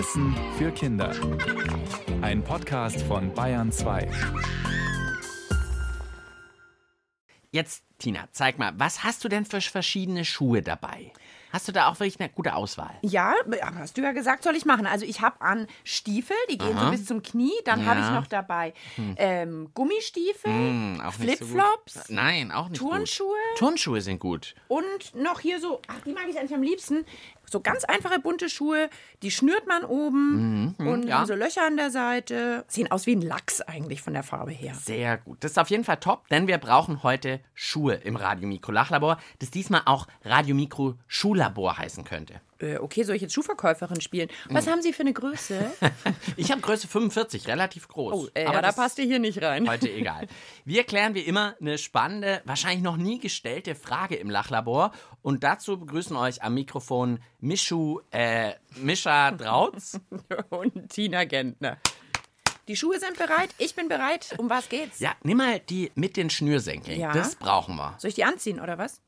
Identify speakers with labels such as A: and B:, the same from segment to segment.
A: Wissen für Kinder. Ein Podcast von Bayern 2.
B: Jetzt, Tina, zeig mal, was hast du denn für verschiedene Schuhe dabei? Hast du da auch wirklich eine gute Auswahl?
C: Ja, hast du ja gesagt, soll ich machen. Also ich habe an Stiefel, die gehen so bis zum Knie. Dann habe ich
B: Ja.
C: noch dabei ähm, Gummistiefel,
B: Hm, auch nicht so gut.
C: Flipflops
B: Nein, auch nicht
C: Turnschuhe?
B: gut. Turnschuhe sind gut.
C: und noch hier so, ach, die mag ich eigentlich am liebsten. So ganz einfache bunte Schuhe, die schnürt man oben und
B: Mhm, ja.
C: haben so Löcher an der Seite. Sehen aus wie ein Lachs eigentlich von der Farbe her.
B: Sehr gut. Das ist auf jeden Fall top, denn wir brauchen heute Schuhe im Radiomikro Lachlabor, das diesmal auch Radiomikro Schullabor heißen könnte.
C: Äh, okay, soll ich jetzt Schuhverkäuferin spielen? Was
B: Hm.
C: haben Sie für eine Größe?
B: Ich habe Größe 45, relativ groß.
C: Oh, äh,
B: Aber
C: da passt ihr hier nicht rein.
B: Heute egal. Wir klären wie immer eine spannende, wahrscheinlich noch nie gestellte Frage im Lachlabor. Und dazu begrüßen euch am Mikrofon Mischu, äh, Mischa Drautz.
C: und Tina Gentner. Die Schuhe sind bereit, ich bin bereit. Um was geht's?
B: Ja, nimm mal die mit den Schnürsenkeln.
C: Ja.
B: Das brauchen wir.
C: Soll ich die anziehen oder was?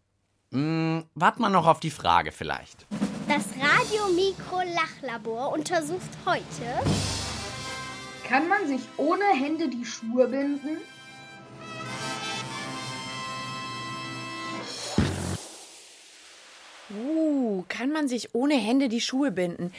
B: Wart mal noch auf die Frage vielleicht.
D: Das Radiomikro-Lachlabor untersucht heute,
E: Kann man sich ohne Hände die Schuhe binden?
C: Uh, kann man sich ohne Hände die Schuhe binden?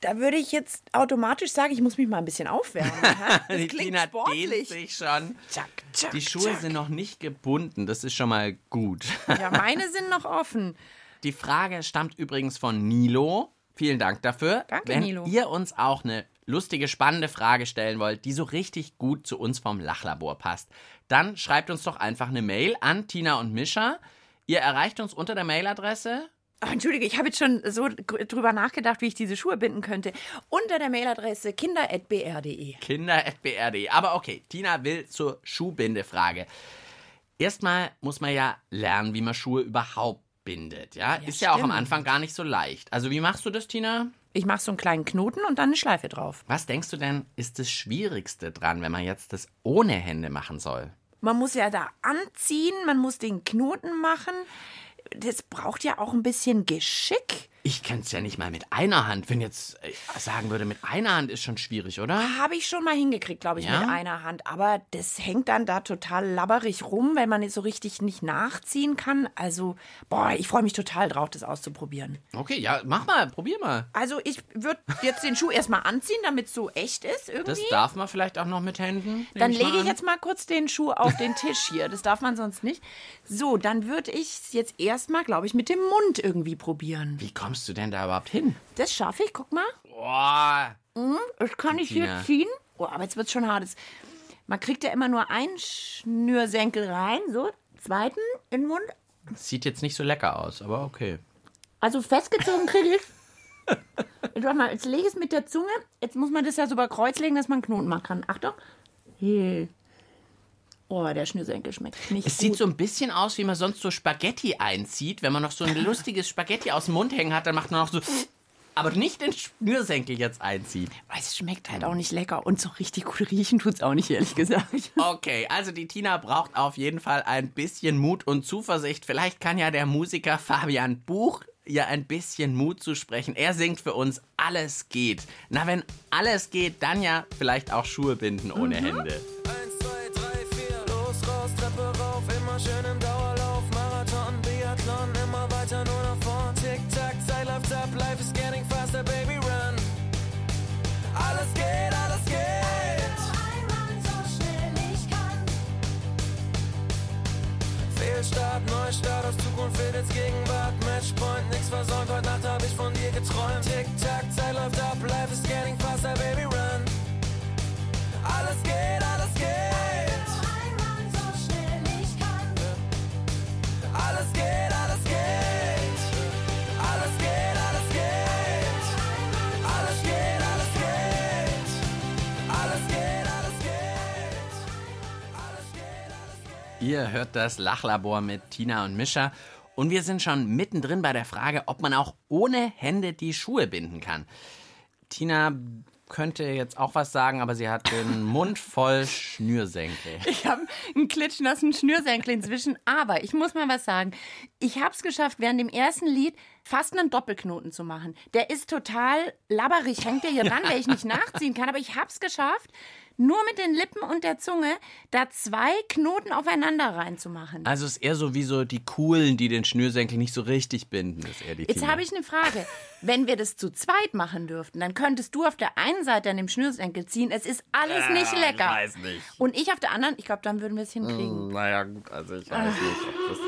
C: Da würde ich jetzt automatisch sagen, ich muss mich mal ein bisschen aufwärmen. Das
B: die
C: klingt
B: Tina dehnt
C: sportlich.
B: sich schon.
C: Zack, zack,
B: Die Schuhe
C: zack.
B: sind noch nicht gebunden. Das ist schon mal gut.
C: Ja, meine sind noch offen.
B: Die Frage stammt übrigens von Nilo. Vielen Dank dafür.
C: Danke,
B: Wenn
C: Nilo.
B: ihr uns auch eine lustige, spannende Frage stellen wollt, die so richtig gut zu uns vom Lachlabor passt, dann schreibt uns doch einfach eine Mail an Tina und Mischa. Ihr erreicht uns unter der Mailadresse.
C: Oh, Entschuldige, ich habe jetzt schon so drüber nachgedacht, wie ich diese Schuhe binden könnte. Unter der Mailadresse kinder.br.de.
B: kinder.br.de. Aber okay, Tina will zur Schuhbindefrage. Erstmal muss man ja lernen, wie man Schuhe überhaupt bindet. Ja, ist ja auch am. Anfang gar nicht so leicht. Also, wie machst du das, Tina?
C: Ich mache so einen kleinen Knoten und dann eine Schleife drauf.
B: Was denkst du denn, ist das Schwierigste dran, wenn man jetzt das ohne Hände machen soll?
C: Man muss ja da anziehen, man muss den Knoten machen. Das braucht ja auch ein bisschen Geschick.
B: Ich könnte es ja nicht mal mit einer Hand. Wenn jetzt äh, sagen würde, mit einer Hand ist schon schwierig, oder?
C: Habe ich schon mal hingekriegt, glaube ich,
B: Ja?
C: mit einer Hand. Aber das hängt dann da total labberig rum, wenn man es so richtig nicht nachziehen kann. Also, boah, ich freue mich total drauf, das auszuprobieren.
B: Okay, ja, mach mal, probier mal.
C: Also, ich würde jetzt den Schuh erstmal anziehen, damit es so echt ist irgendwie.
B: Das darf man vielleicht auch noch mit Händen.
C: Dann
B: mal
C: lege ich jetzt mal kurz den Schuh auf den Tisch hier. Das darf man sonst nicht. So, dann würde ich es jetzt erstmal, glaube ich, mit dem Mund irgendwie probieren.
B: Wie kommst du denn da überhaupt hin?
C: Das schaffe ich, guck mal.
B: Boah.
C: Das kann ich hier ziehen. Oh, aber jetzt wird es schon hart. Man kriegt ja immer nur einen Schnürsenkel rein. So, zweiten in den Mund.
B: Sieht jetzt nicht so lecker aus, aber okay.
C: Also festgezogen kriege ich. Jetzt, warte mal, jetzt lege ich es mit der Zunge. Jetzt muss man das ja so über Kreuz legen, dass man einen Knoten machen kann. Achtung. Hier. Oh, der Schnürsenkel schmeckt nicht
B: Es
C: gut.
B: sieht so ein bisschen aus, wie man sonst so Spaghetti einzieht. Wenn man noch so ein lustiges Spaghetti aus dem Mund hängen hat, dann macht man noch so. Aber nicht den Schnürsenkel jetzt einziehen.
C: Weil es schmeckt halt auch nicht lecker. Und so richtig gut riechen tut es auch nicht, ehrlich gesagt.
B: Okay, also die Tina braucht auf jeden Fall ein bisschen Mut und Zuversicht. Vielleicht kann ja der Musiker Fabian Buch ihr ein bisschen Mut zu sprechen. Er singt für uns Alles geht. Na, wenn alles geht, dann ja vielleicht auch Schuhe binden ohne Hände.
F: Fehlstart, Neustart, aus Zukunft wird jetzt Gegenwart, Matchpoint, nix versäumt, heute Nacht hab ich von dir geträumt. Tick, tack, Zeit läuft ab, life is getting faster, baby, run. Alles geht, alles geht.
B: Ihr hört das Lachlabor mit Tina und Mischa. Und wir sind schon mittendrin bei der Frage, ob man auch ohne Hände die Schuhe binden kann. Tina, könnte jetzt auch was sagen, aber sie hat den Mund voll Schnürsenkel.
C: Ich habe einen klitschnassen Schnürsenkel inzwischen, aber ich muss mal was sagen. Ich habe es geschafft, während dem ersten Lied fast einen Doppelknoten zu machen. Der ist total labberig, hängt der hier dran, weil ich nicht nachziehen kann, aber ich habe es geschafft, nur mit den Lippen und der Zunge da zwei Knoten aufeinander reinzumachen.
B: Also ist eher so wie so die Coolen, die den Schnürsenkel nicht so richtig binden, ist eher die
C: Jetzt habe ich eine Frage. Wenn wir das zu zweit machen dürften, dann könntest du auf der einen Seite an dem Schnürsenkel ziehen. Es ist alles nicht lecker.
B: Ah, Ich weiß nicht.
C: Und ich auf der anderen, ich glaube, dann würden wir es hinkriegen.
B: Naja, gut, also ich weiß nicht. Ob das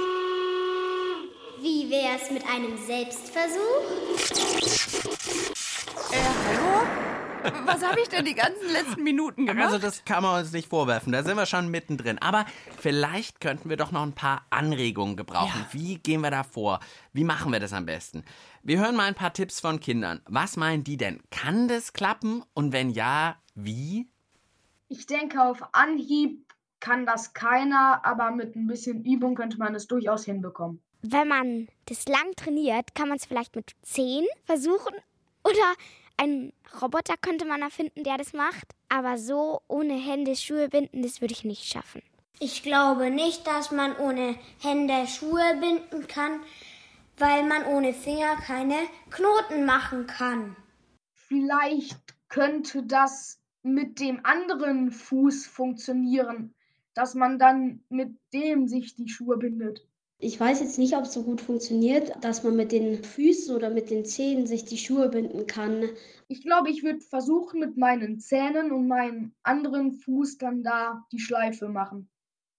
D: Wie wär's mit einem Selbstversuch?
C: Äh, hallo? Was habe ich denn die ganzen letzten Minuten gemacht?
B: Also das kann man uns nicht vorwerfen, da sind wir schon mittendrin. Aber vielleicht könnten wir doch noch ein paar Anregungen gebrauchen. Wie gehen wir da vor? Wie machen wir das am besten? Wir hören mal ein paar Tipps von Kindern. Was meinen die denn? Kann das klappen? Und wenn ja, wie?
E: Ich denke, auf Anhieb kann das keiner, aber mit ein bisschen Übung könnte man es durchaus hinbekommen.
G: Wenn man das lang trainiert, kann man es vielleicht mit 10 versuchen. Oder einen Roboter könnte man erfinden, der das macht. Aber so ohne Hände Schuhe binden, das würde ich nicht schaffen.
H: Ich glaube nicht, dass man ohne Hände Schuhe binden kann, weil man ohne Finger keine Knoten machen kann.
E: Vielleicht könnte das mit dem anderen Fuß funktionieren, dass man dann mit dem sich die Schuhe bindet.
I: Ich weiß jetzt nicht, ob es so gut funktioniert, dass man mit den Füßen oder mit den Zähnen sich die Schuhe binden kann.
E: Ich glaube, ich würde versuchen, mit meinen Zähnen und meinem anderen Fuß dann da die Schleife machen.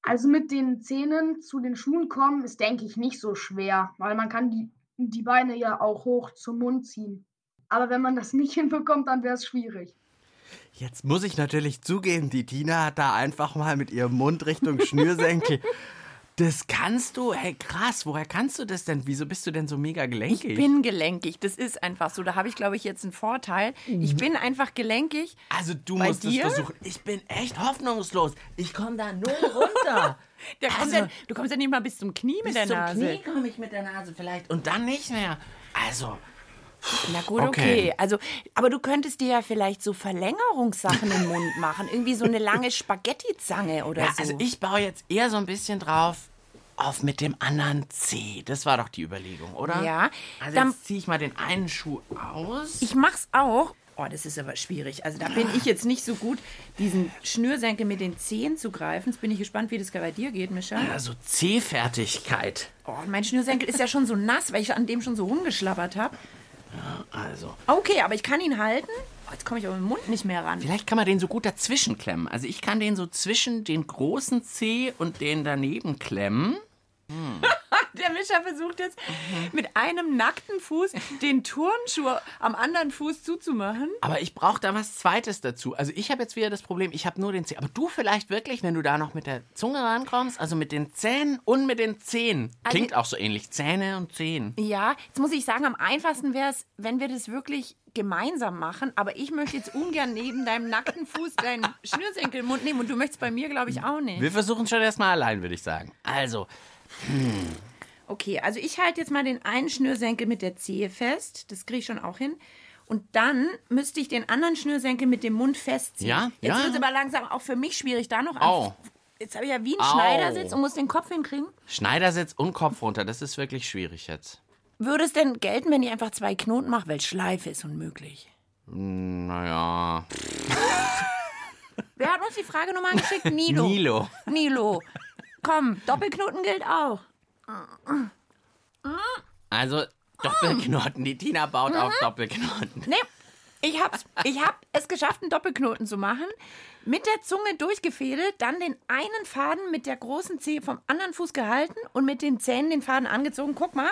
E: Also mit den Zähnen zu den Schuhen kommen, ist, denke ich, nicht so schwer, weil man kann die, die Beine ja auch hoch zum Mund ziehen. Aber wenn man das nicht hinbekommt, dann wäre es schwierig.
B: Jetzt muss ich natürlich zugeben, die Tina hat da einfach mal mit ihrem Mund Richtung Schnürsenkel. Das kannst du? Hey, krass, woher kannst du das denn? Wieso bist du denn so mega gelenkig?
C: Ich bin gelenkig, das ist einfach so. Da habe ich, glaube ich, jetzt einen Vorteil. Ich bin einfach gelenkig.
B: also du
C: Bei
B: musst
C: dir?
B: es versuchen. Ich bin echt hoffnungslos. Ich komme da null runter.
C: Der kommt
B: Also-
C: ja, du kommst ja nicht mal bis zum Knie mit
B: Bis
C: der
B: zum
C: Nase.
B: Knie komme ich mit der Nase vielleicht und dann nicht mehr. Also,
C: Na gut,
B: Okay.
C: okay. Also, aber du könntest dir ja vielleicht so Verlängerungssachen im Mund machen. Irgendwie so eine lange Spaghetti-Zange oder
B: ja,
C: so.
B: also ich baue jetzt eher so ein bisschen drauf auf mit dem anderen C. Das war doch die Überlegung, oder?
C: Ja,
B: Also
C: dann-
B: jetzt ziehe ich mal den einen Schuh aus.
C: Ich mach's auch. Oh, das ist aber schwierig. Also da bin ich jetzt nicht so gut, diesen Schnürsenkel mit den Zehen zu greifen. Jetzt bin ich gespannt, wie das bei dir geht, Mischa.
B: also C-Fertigkeit.
C: Oh, mein Schnürsenkel ist ja schon so nass, weil ich an dem schon so rumgeschlabbert habe.
B: Also,
C: Okay, aber ich kann ihn halten. Oh, jetzt komme ich aber mit dem Mund nicht mehr ran.
B: vielleicht kann man den so gut dazwischen klemmen. Also ich kann den so zwischen den großen C und den daneben klemmen.
C: Der Mischa versucht jetzt mit einem nackten Fuß den Turnschuh am anderen Fuß zuzumachen.
B: Aber ich brauche da was Zweites dazu. Also ich habe jetzt wieder das Problem, ich habe nur den C. Aber du vielleicht wirklich, wenn du da noch mit der Zunge rankommst, also mit den Zähnen und mit den Zehen. Klingt auch so ähnlich. Zähne und Zehen.
C: Ja, jetzt muss ich sagen, am einfachsten wäre es, wenn wir das wirklich gemeinsam machen. Aber ich möchte jetzt ungern neben deinem nackten Fuß deinen Schnürsenkel im Mund nehmen. Und du möchtest bei mir, glaube ich, auch nicht.
B: Wir versuchen schon erstmal allein, würde ich sagen. Also,
C: Okay, also ich halte jetzt mal den einen Schnürsenkel mit der Zehe fest. Das kriege ich schon auch hin. Und dann müsste ich den anderen Schnürsenkel mit dem Mund festziehen.
B: Ja,
C: Jetzt
B: ja.
C: wird es aber langsam auch für mich schwierig, da noch an. Jetzt habe ich ja wie ein
B: Au.
C: Schneidersitz und muss den Kopf hinkriegen.
B: Schneidersitz und Kopf runter. Das ist wirklich schwierig jetzt.
C: Würde es denn gelten, wenn ich einfach zwei Knoten mache? Weil Schleife ist unmöglich.
B: Naja.
C: Wer hat uns die Fragenummer geschickt? Nilo.
B: Nilo.
C: Nilo. Komm, Doppelknoten gilt auch.
B: Also, Doppelknoten. Die Tina baut auf Doppelknoten.
C: Nee, ich hab's, ich hab es geschafft, einen Doppelknoten zu machen. Mit der Zunge durchgefädelt, dann den einen Faden mit der großen Zehe vom anderen Fuß gehalten und mit den Zähnen den Faden angezogen. Guck mal,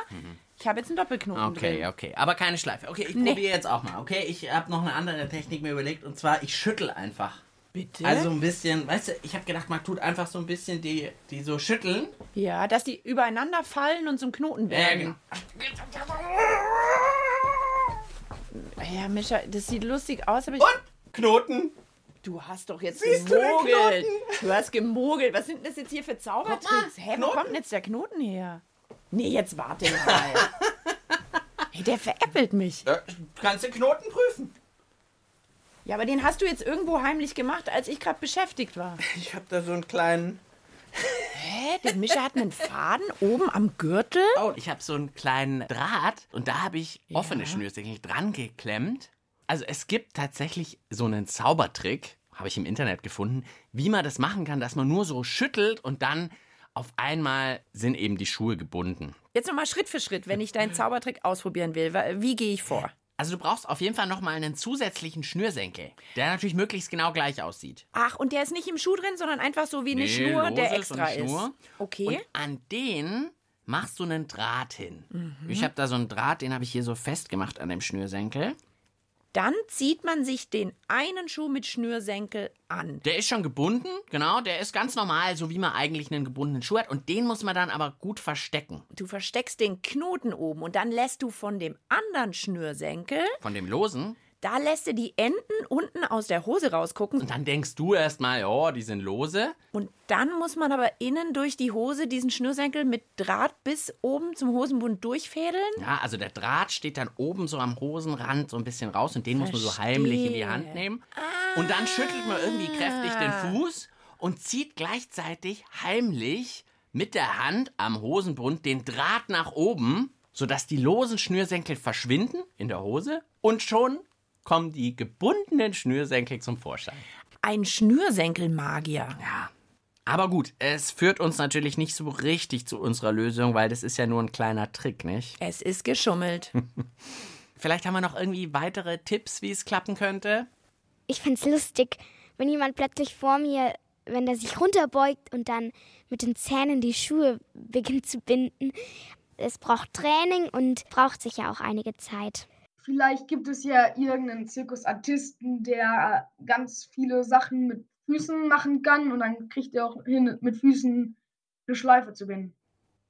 C: ich habe jetzt einen Doppelknoten
B: Okay,
C: drin.
B: okay. Aber keine Schleife. Okay, ich
C: Nee.
B: probiere jetzt auch mal. Okay, ich habe noch eine andere Technik mir überlegt. Und zwar, ich schüttel einfach.
C: Bitte?
B: Also ein bisschen, weißt du, ich habe gedacht, man tut einfach so ein bisschen die, die so schütteln.
C: ja, dass die übereinander fallen und zum Knoten
B: Ja,
C: werden.
B: genau.
C: Ja, Mischa, das sieht lustig aus, aber ich,
B: Und Knoten.
C: du hast doch jetzt
B: Siehst du
C: gemogelt.
B: Knoten?
C: Du hast gemogelt. Was sind das jetzt hier für Zaubertricks? Hä, wo kommt denn jetzt der Knoten her? Nee, jetzt warte mal. hey, der veräppelt mich.
B: Ja, kannst du Knoten prüfen?
C: Ja, aber den hast du jetzt irgendwo heimlich gemacht, als ich gerade beschäftigt war.
B: Ich habe da so einen kleinen.
C: Hä? Der Mischer hat einen Faden oben am Gürtel?
B: Oh, ich habe so einen kleinen Draht und da habe ich offene Schnürsenkel dran geklemmt. Also es gibt tatsächlich so einen Zaubertrick, habe ich im Internet gefunden, wie man das machen kann, dass man nur so schüttelt und dann auf einmal sind eben die Schuhe gebunden.
C: Jetzt nochmal Schritt für Schritt, wenn ich deinen Zaubertrick ausprobieren will. Wie gehe ich vor?
B: Also du brauchst auf jeden Fall nochmal einen zusätzlichen Schnürsenkel, der natürlich möglichst genau gleich aussieht.
C: Ach, und der ist nicht im Schuh drin, sondern einfach so wie eine
B: Nee,
C: Schnur, der extra
B: eine Schnur.
C: ist. Okay.
B: Und an den machst du einen Draht hin.
C: Mhm.
B: Ich habe da so einen Draht, den habe ich hier so festgemacht an dem Schnürsenkel.
C: Dann zieht man sich den einen Schuh mit Schnürsenkel an.
B: Der ist schon gebunden, genau, der ist ganz normal, so wie man eigentlich einen gebundenen Schuh hat. Und den muss man dann aber gut verstecken.
C: Du versteckst den Knoten oben und dann lässt du von dem anderen Schnürsenkel,
B: Von dem Losen.
C: Da lässt du die Enden unten aus der Hose rausgucken.
B: Und dann denkst du erstmal, oh, die sind lose.
C: Und dann muss man aber innen durch die Hose diesen Schnürsenkel mit Draht bis oben zum Hosenbund durchfädeln.
B: Ja, also der Draht steht dann oben so am Hosenrand so ein bisschen raus und den muss man so heimlich in die Hand nehmen. Und dann schüttelt man irgendwie kräftig den Fuß und zieht gleichzeitig heimlich mit der Hand am Hosenbund den Draht nach oben, sodass die losen Schnürsenkel verschwinden in der Hose und schon kommen die gebundenen Schnürsenkel zum Vorschein.
C: Ein Schnürsenkelmagier.
B: Ja. Aber gut, es führt uns natürlich nicht so richtig zu unserer Lösung, weil das ist ja nur ein kleiner Trick, nicht?
C: Es ist geschummelt.
B: Vielleicht haben wir noch irgendwie weitere Tipps, wie es klappen könnte.
G: Ich find's lustig, wenn jemand plötzlich vor mir, wenn der sich runterbeugt und dann mit den Zähnen die Schuhe beginnt zu binden. Es braucht Training und braucht sicher auch einige Zeit.
E: Vielleicht gibt es ja irgendeinen Zirkusartisten, der äh, ganz viele Sachen mit Füßen machen kann und dann kriegt er auch hin, mit Füßen eine Schleife zu binden.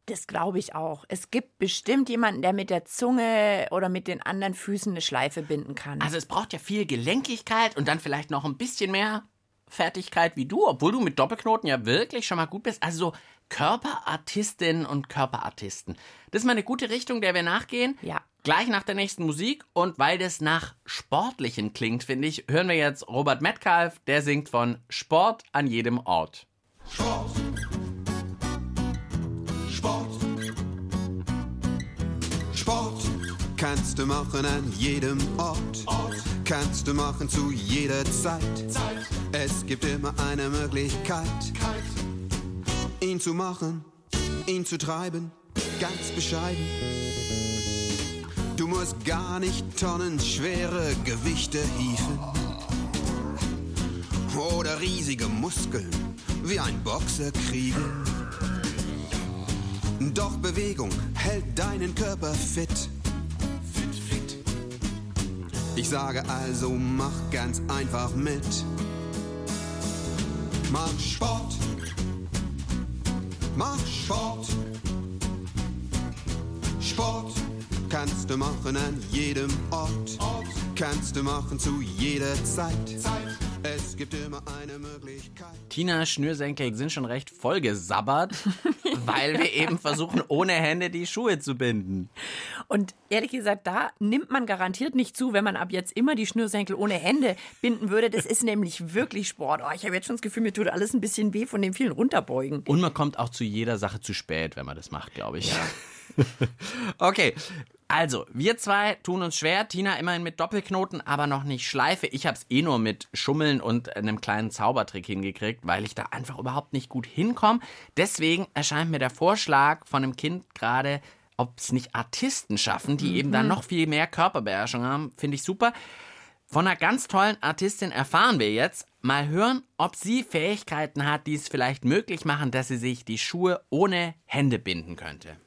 C: Das glaube ich auch. Es gibt bestimmt jemanden, der mit der Zunge oder mit den anderen Füßen eine Schleife binden kann.
B: Also es braucht ja viel Gelenkigkeit und dann vielleicht noch ein bisschen mehr Fertigkeit wie du, obwohl du mit Doppelknoten ja wirklich schon mal gut bist. Also so Körperartistinnen und Körperartisten. Das ist mal eine gute Richtung, der wir nachgehen.
C: Ja.
B: Gleich nach der nächsten Musik und weil das nach Sportlichen klingt, finde ich, hören wir jetzt Robert Metcalf, der singt von Sport an jedem Ort.
F: Sport. Sport. Sport kannst du machen an jedem Ort. Kannst du machen zu jeder Zeit. Es gibt immer eine Möglichkeit, ihn zu machen, ihn zu treiben, ganz bescheiden. Du musst gar nicht tonnenschwere Gewichte hieven oder riesige Muskeln wie ein Boxer kriegen. Doch Bewegung hält deinen Körper fit. Fit, fit. Ich sage also, mach ganz einfach mit. Mach Sport. Mach Sport. Sport kannst du machen an jedem Ort. Kannst du machen zu jeder Zeit. Es gibt immer eine Möglichkeit.
B: Tinas Schnürsenkel sind schon recht vollgesabbert, weil wir eben versuchen, ohne Hände die Schuhe zu binden.
C: Und ehrlich gesagt, da nimmt man garantiert nicht zu, wenn man ab jetzt immer die Schnürsenkel ohne Hände binden würde. Das ist nämlich wirklich Sport. Oh, ich habe jetzt schon das Gefühl, mir tut alles ein bisschen weh von dem vielen Runterbeugen.
B: Und man kommt auch zu jeder Sache zu spät, wenn man das macht, glaube ich. okay, also, wir zwei tun uns schwer. Tina immerhin mit Doppelknoten, aber noch nicht Schleife. Ich habe es eh nur mit Schummeln und einem kleinen Zaubertrick hingekriegt, weil ich da einfach überhaupt nicht gut hinkomme. Deswegen erscheint mir der Vorschlag von einem Kind gerade, ob es nicht Artisten schaffen, die eben dann noch viel mehr Körperbeherrschung haben, finde ich super. Von einer ganz tollen Artistin erfahren wir jetzt. Mal hören, ob sie Fähigkeiten hat, die es vielleicht möglich machen, dass sie sich die Schuhe ohne Hände binden könnte.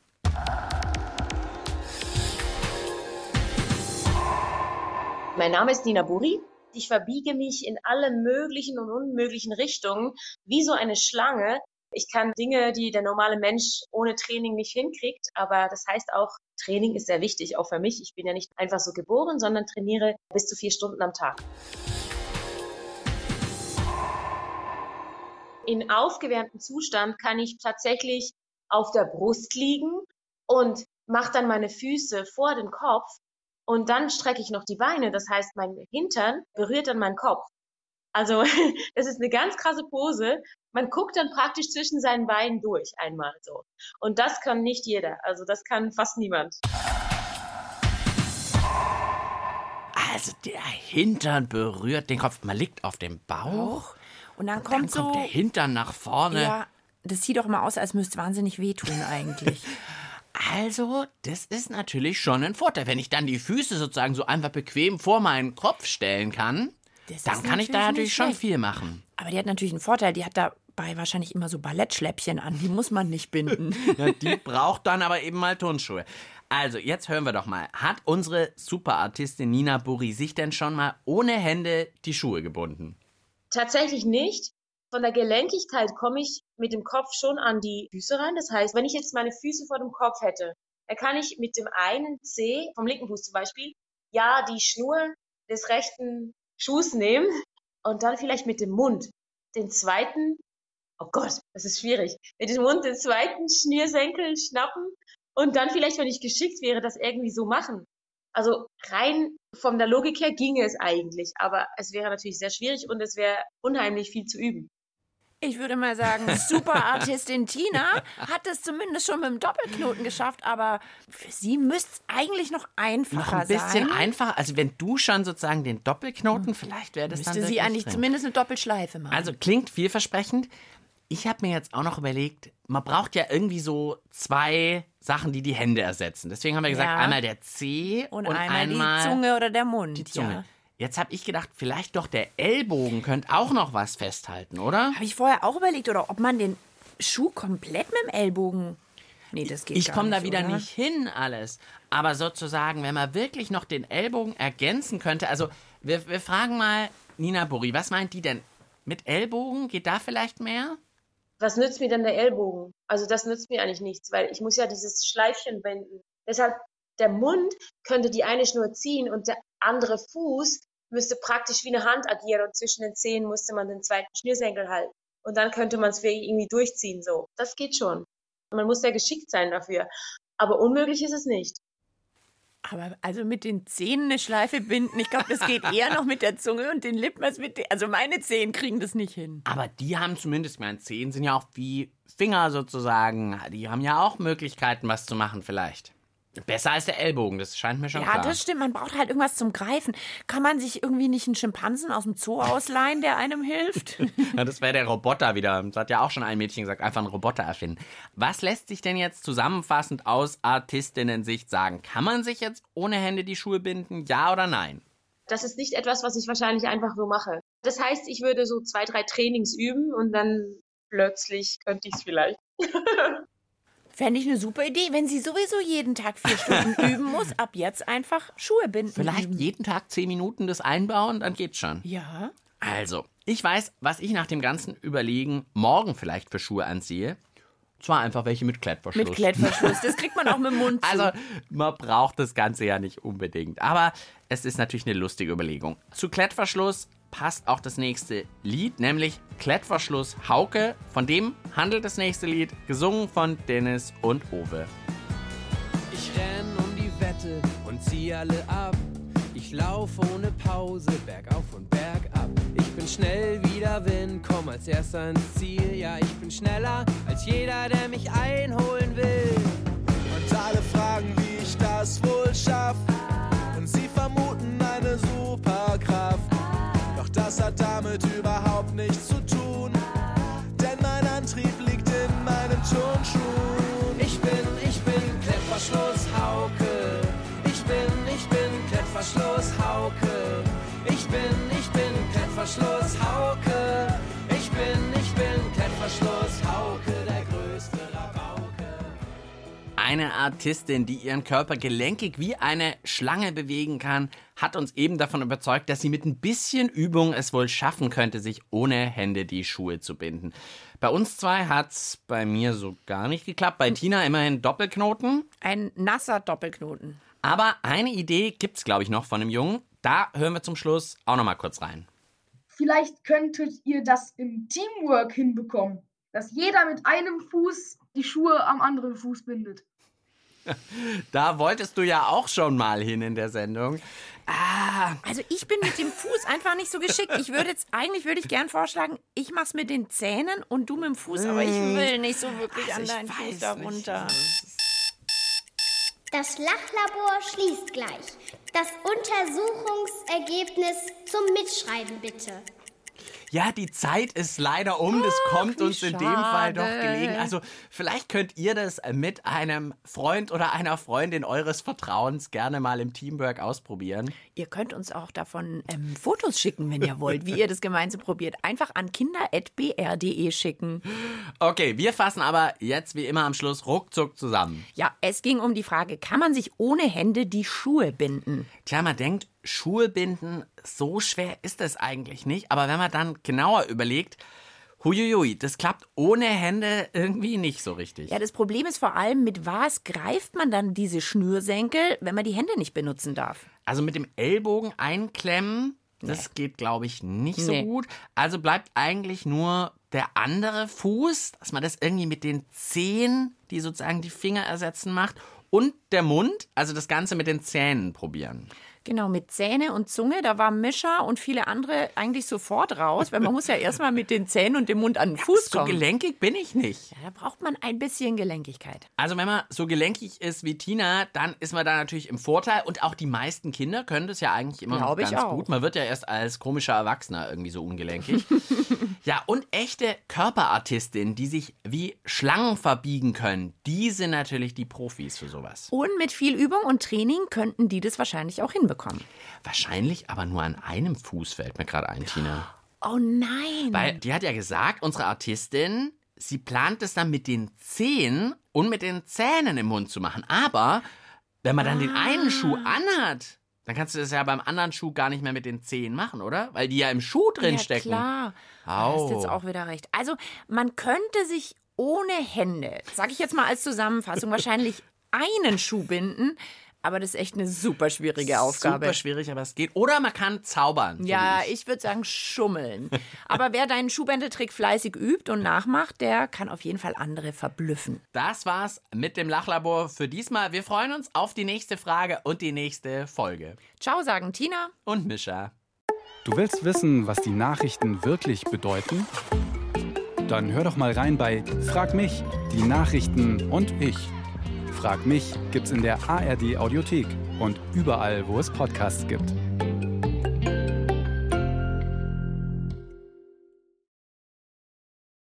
J: Mein Name ist Nina Buri. Ich verbiege mich in alle möglichen und unmöglichen Richtungen, wie so eine Schlange. Ich kann Dinge, die der normale Mensch ohne Training nicht hinkriegt, aber das heißt auch, Training ist sehr wichtig, auch für mich. Ich bin ja nicht einfach so geboren, sondern trainiere bis zu vier Stunden am Tag. In aufgewärmtem Zustand kann ich tatsächlich auf der Brust liegen und mache dann meine Füße vor den Kopf Und dann strecke ich noch die Beine. Das heißt, mein Hintern berührt dann meinen Kopf. Also das ist eine ganz krasse Pose. Man guckt dann praktisch zwischen seinen Beinen durch einmal so. Und das kann nicht jeder. Also das kann fast niemand.
B: Also der Hintern berührt den Kopf. Man liegt auf dem Bauch.
C: Und dann
B: Dann
C: kommt so.
B: der Hintern nach vorne.
C: Ja, das sieht doch immer aus, als müsste es wahnsinnig wehtun eigentlich.
B: Also, das ist natürlich schon ein Vorteil. Wenn ich dann die Füße sozusagen so einfach bequem vor meinen Kopf stellen kann,
C: Das
B: dann kann ich da
C: natürlich
B: schon viel machen.
C: Aber die hat natürlich einen Vorteil. Die hat dabei wahrscheinlich immer so Ballettschläppchen an. Die muss man nicht binden.
B: Ja, die braucht dann aber eben mal Turnschuhe. Also, jetzt hören wir doch mal. Hat unsere Superartistin Nina Burri sich denn schon mal ohne Hände die Schuhe gebunden?
J: Tatsächlich nicht. Von der Gelenkigkeit komme ich mit dem Kopf schon an die Füße rein. Das heißt, wenn ich jetzt meine Füße vor dem Kopf hätte, dann kann ich mit dem einen Zeh, vom linken Fuß zum Beispiel, ja, die Schnur des rechten Schuhs nehmen und dann vielleicht mit dem Mund den zweiten, oh Gott, das ist schwierig, mit dem Mund den zweiten Schnürsenkel schnappen und dann vielleicht, wenn ich geschickt wäre, das irgendwie so machen. Also rein von der Logik her ginge es eigentlich, aber es wäre natürlich sehr schwierig und es wäre unheimlich viel zu üben.
C: Ich würde mal sagen, Superartistin Tina hat es zumindest schon mit dem Doppelknoten geschafft, aber für sie müsste es eigentlich noch einfacher
B: Noch ein bisschen
C: sein.
B: einfacher. Also, wenn du schon sozusagen den Doppelknoten, vielleicht wäre das
C: Müsste
B: dann
C: sie eigentlich
B: drin.
C: zumindest eine Doppelschleife machen.
B: Also klingt vielversprechend. Ich habe mir jetzt auch noch überlegt, man braucht ja irgendwie so zwei Sachen, die die Hände ersetzen. Deswegen haben wir gesagt,
C: Ja.
B: einmal der Zeh
C: und,
B: und,
C: einmal, die Zunge oder der Mund.
B: die Zunge.
C: Ja.
B: Jetzt habe ich gedacht, vielleicht doch der Ellbogen könnte auch noch was festhalten, oder?
C: Habe ich vorher auch überlegt, oder ob man den Schuh komplett mit dem Ellbogen. Nee, das geht
B: Ich komme da wieder
C: oder?
B: nicht hin, alles. Aber sozusagen, wenn man wirklich noch den Ellbogen ergänzen könnte, also wir, wir fragen mal Nina Burri, was meint die denn? Mit Ellbogen geht da vielleicht mehr?
J: Was nützt mir denn der Ellbogen? Also das nützt mir eigentlich nichts, weil ich muss ja dieses Schleifchen binden. Deshalb, der Mund könnte die eine Schnur ziehen und der andere Fuß müsste praktisch wie eine Hand agieren und zwischen den Zehen musste man den zweiten Schnürsenkel halten. Und dann könnte man es irgendwie durchziehen so. Das geht schon. Man muss ja geschickt sein dafür. Aber unmöglich ist es nicht.
C: Aber also mit den Zähnen eine Schleife binden, ich glaube, das geht eher noch mit der Zunge und den Lippen als mit den, Also meine Zehen kriegen das nicht hin.
B: Aber die haben zumindest, meine Zehen sind ja auch wie Finger sozusagen. Die haben ja auch Möglichkeiten, was zu machen vielleicht. Besser als der Ellbogen, das scheint mir schon
C: Ja,
B: klar.
C: das stimmt. Man braucht halt irgendwas zum Greifen. Kann man sich irgendwie nicht einen Schimpansen aus dem Zoo ausleihen, der einem hilft?
B: Ja, das wäre der Roboter wieder. Das hat ja auch schon ein Mädchen gesagt, einfach einen Roboter erfinden. Was lässt sich denn jetzt zusammenfassend aus Artistinnen-Sicht sagen? Kann man sich jetzt ohne Hände die Schuhe binden? Ja oder nein?
J: Das ist nicht etwas, was ich wahrscheinlich einfach so mache. Das heißt, ich würde so zwei, drei Trainings üben und dann plötzlich könnte ich es vielleicht.
C: Fände ich eine super Idee, wenn sie sowieso jeden Tag vier Stunden üben muss, ab jetzt einfach Schuhe binden.
B: Vielleicht jeden Tag zehn Minuten das einbauen, dann geht's schon.
C: Ja.
B: Also, ich weiß, was ich nach dem ganzen Überlegen morgen vielleicht für Schuhe anziehe. Zwar einfach welche mit Klettverschluss.
C: Mit Klettverschluss. Das kriegt man auch mit dem Mund zu.
B: Also, man braucht das Ganze ja nicht unbedingt. Aber es ist natürlich eine lustige Überlegung. Zu Klettverschluss passt auch das nächste Lied, nämlich Klettverschluss Hauke. Von dem handelt das nächste Lied, gesungen von Dennis und Owe.
F: Ich renn um die Wette und zieh alle ab. Ich lauf ohne Pause, bergauf und bergab. Ich bin schnell wie der Wind, komm als erster ins Ziel. Ja, ich bin schneller als jeder, der mich einholen will.
K: Und alle fragen, wie ich das wohl schaff. Und sie vermuten
F: Klettverschluss Hauke. Ich bin, ich bin Klettverschluss Hauke, der größte Rabauke.
B: Eine Artistin, die ihren Körper gelenkig wie eine Schlange bewegen kann, hat uns eben davon überzeugt, dass sie mit ein bisschen Übung es wohl schaffen könnte, sich ohne Hände die Schuhe zu binden. Bei uns zwei hat's bei mir so gar nicht geklappt. Bei Tina immerhin Doppelknoten.
C: Ein nasser Doppelknoten.
B: Aber eine Idee gibt's, glaube ich, noch von einem Jungen. Da hören wir zum Schluss auch noch mal kurz rein.
E: Vielleicht könntet ihr das im Teamwork hinbekommen, dass jeder mit einem Fuß die Schuhe am anderen Fuß bindet.
B: Da wolltest du ja auch schon mal hin in der Sendung. Ah,
C: Also ich bin mit dem Fuß einfach nicht so geschickt. Ich würde jetzt, eigentlich würde ich gern vorschlagen, ich mach's mit den Zähnen und du mit dem Fuß, aber ich will nicht so wirklich an
B: Also ich
C: deinen Fuß darunter.
D: Das Lachlabor schließt gleich. Das Untersuchungsergebnis zum Mitschreiben bitte.
B: Ja, die Zeit ist leider um. Das kommt
C: wie
B: uns in dem Fall doch gelegen. Also vielleicht könnt ihr das mit einem Freund oder einer Freundin eures Vertrauens gerne mal im Teamwork ausprobieren.
C: Ihr könnt uns auch davon ähm, Fotos schicken, wenn ihr wollt, wie ihr das gemeinsam probiert. Einfach an kinder.br.de schicken.
B: Okay, wir fassen aber jetzt wie immer am Schluss ruckzuck zusammen.
C: Ja, es ging um die Frage, kann man sich ohne Hände die Schuhe binden?
B: Tja, man denkt, Schuhe binden, so schwer ist das eigentlich nicht. Aber wenn man dann genauer überlegt, huiuiui, das klappt ohne Hände irgendwie nicht so richtig.
C: Ja, das Problem ist vor allem, mit was greift man dann diese Schnürsenkel, wenn man die Hände nicht benutzen darf?
B: Also mit dem Ellbogen einklemmen, das geht, glaube ich, nicht so
C: Nee.
B: gut. Also bleibt eigentlich nur der andere Fuß, dass man das irgendwie mit den Zehen, die sozusagen die Finger ersetzen macht, und der Mund, also das Ganze mit den Zähnen probieren.
C: Genau, mit Zähne und Zunge, da war Mischa und viele andere eigentlich sofort raus, weil man muss ja erstmal mit den Zähnen und dem Mund an den Fuß
B: So
C: kommen.
B: gelenkig bin ich nicht.
C: Ja, da braucht man ein bisschen Gelenkigkeit.
B: Also wenn man so gelenkig ist wie Tina, dann ist man da natürlich im Vorteil. Und auch die meisten Kinder können das ja eigentlich immer noch
C: Glaub ich
B: ganz gut. Man wird ja erst als komischer Erwachsener irgendwie so ungelenkig. ja, und echte Körperartistinnen, die sich wie Schlangen verbiegen können, die sind natürlich die Profis für sowas.
C: Und mit viel Übung und Training könnten die das wahrscheinlich auch hinbekommen.
B: Wahrscheinlich aber nur an einem Fuß fällt mir gerade ein, Tina.
C: Oh nein.
B: Weil die hat ja gesagt, unsere Artistin, sie plant es dann mit den Zehen und mit den Zähnen im Mund zu machen. Aber wenn man dann den einen Schuh anhat, dann kannst du das ja beim anderen Schuh gar nicht mehr mit den Zehen machen, oder? Weil die ja im Schuh drin
C: ja,
B: stecken.
C: klar. Du
B: Au.
C: hast jetzt auch wieder recht. Also, man könnte sich ohne Hände, sag ich jetzt mal als Zusammenfassung, wahrscheinlich einen Schuh binden. Aber das ist echt eine super schwierige Aufgabe.
B: Super schwierig, aber es geht. Oder man kann zaubern. so
C: Ja,
B: ich.
C: ich würde sagen schummeln. Aber wer deinen Schuhbändeltrick fleißig übt und nachmacht, der kann auf jeden Fall andere verblüffen.
B: Das war's mit dem Lachlabor für diesmal. Wir freuen uns auf die nächste Frage und die nächste Folge.
C: Ciao, sagen Tina.
B: Und Mischa.
A: Du willst wissen, was die Nachrichten wirklich bedeuten? Dann hör doch mal rein bei Frag mich, die Nachrichten und ich. Frag mich gibt's in der ARD Audiothek und überall, wo es Podcasts gibt.